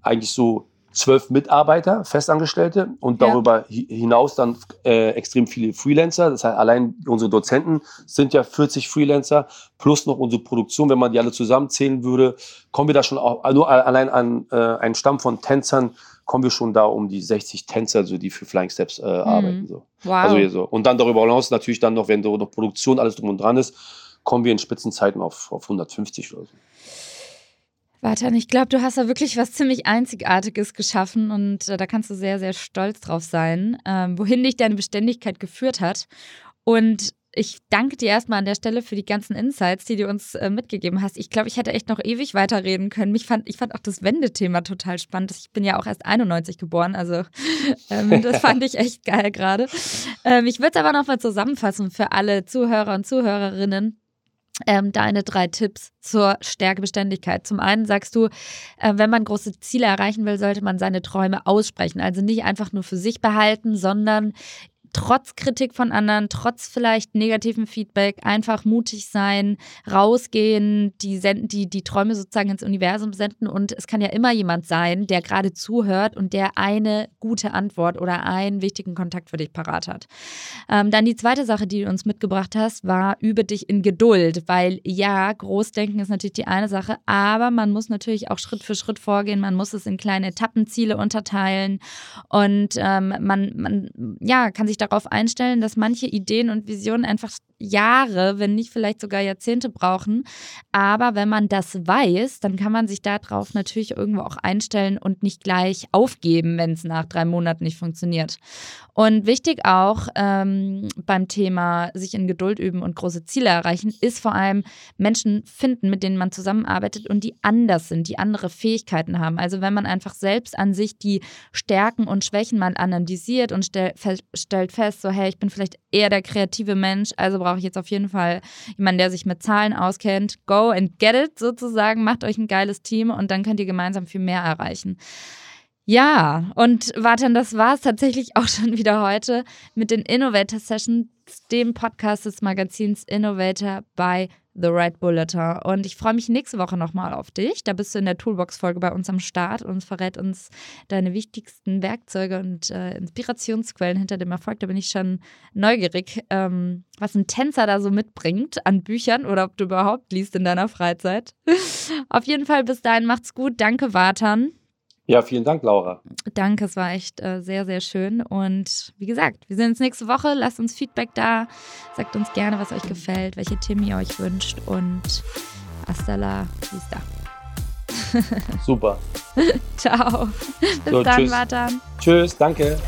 eigentlich so zwölf Mitarbeiter, Festangestellte und darüber ja. hinaus dann äh, extrem viele Freelancer. Das heißt, allein unsere Dozenten sind ja 40 Freelancer plus noch unsere Produktion. Wenn man die alle zusammenzählen würde, kommen wir da schon auch, nur allein an äh, einen Stamm von Tänzern, kommen wir schon da um die 60 Tänzer, so, die für Flying Steps äh, mhm. arbeiten. So. Wow. Also so. Und dann darüber hinaus natürlich dann noch, wenn da noch Produktion alles drum und dran ist, kommen wir in Spitzenzeiten auf, auf 150 oder so. Warte, ich glaube, du hast da wirklich was ziemlich Einzigartiges geschaffen und äh, da kannst du sehr, sehr stolz drauf sein, ähm, wohin dich deine Beständigkeit geführt hat. Und ich danke dir erstmal an der Stelle für die ganzen Insights, die du uns äh, mitgegeben hast. Ich glaube, ich hätte echt noch ewig weiterreden können. Mich fand, ich fand auch das Wendethema total spannend. Ich bin ja auch erst 91 geboren, also (laughs) ähm, das fand ich echt geil gerade. Ähm, ich würde es aber nochmal zusammenfassen für alle Zuhörer und Zuhörerinnen ähm, deine drei Tipps zur Stärkebeständigkeit. Zum einen sagst du, äh, wenn man große Ziele erreichen will, sollte man seine Träume aussprechen. Also nicht einfach nur für sich behalten, sondern trotz Kritik von anderen, trotz vielleicht negativen Feedback, einfach mutig sein, rausgehen, die, senden, die, die Träume sozusagen ins Universum senden. Und es kann ja immer jemand sein, der gerade zuhört und der eine gute Antwort oder einen wichtigen Kontakt für dich parat hat. Ähm, dann die zweite Sache, die du uns mitgebracht hast, war, übe dich in Geduld, weil ja, Großdenken ist natürlich die eine Sache, aber man muss natürlich auch Schritt für Schritt vorgehen, man muss es in kleine Etappenziele unterteilen und ähm, man, man ja, kann sich darauf einstellen, dass manche Ideen und Visionen einfach Jahre, wenn nicht vielleicht sogar Jahrzehnte brauchen. Aber wenn man das weiß, dann kann man sich darauf natürlich irgendwo auch einstellen und nicht gleich aufgeben, wenn es nach drei Monaten nicht funktioniert. Und wichtig auch ähm, beim Thema sich in Geduld üben und große Ziele erreichen, ist vor allem Menschen finden, mit denen man zusammenarbeitet und die anders sind, die andere Fähigkeiten haben. Also wenn man einfach selbst an sich die Stärken und Schwächen mal analysiert und stell, stellt fest, so hey, ich bin vielleicht eher der kreative Mensch, also brauche ich jetzt auf jeden Fall jemanden, der sich mit Zahlen auskennt. Go and get it sozusagen, macht euch ein geiles Team und dann könnt ihr gemeinsam viel mehr erreichen. Ja, und warte, das war es tatsächlich auch schon wieder heute mit den Innovator Sessions, dem Podcast des Magazins Innovator bei The Red Bulletin. Und ich freue mich nächste Woche nochmal auf dich. Da bist du in der Toolbox-Folge bei uns am Start und verrät uns deine wichtigsten Werkzeuge und äh, Inspirationsquellen hinter dem Erfolg. Da bin ich schon neugierig, ähm, was ein Tänzer da so mitbringt an Büchern oder ob du überhaupt liest in deiner Freizeit. (laughs) auf jeden Fall bis dahin macht's gut. Danke, Watan. Ja, vielen Dank, Laura. Danke, es war echt äh, sehr, sehr schön. Und wie gesagt, wir sehen uns nächste Woche. Lasst uns Feedback da. Sagt uns gerne, was euch gefällt, welche Themen ihr euch wünscht. Und hasta la vista. Super. (laughs) Ciao. Bis so, dann, tschüss. Watan. Tschüss, danke.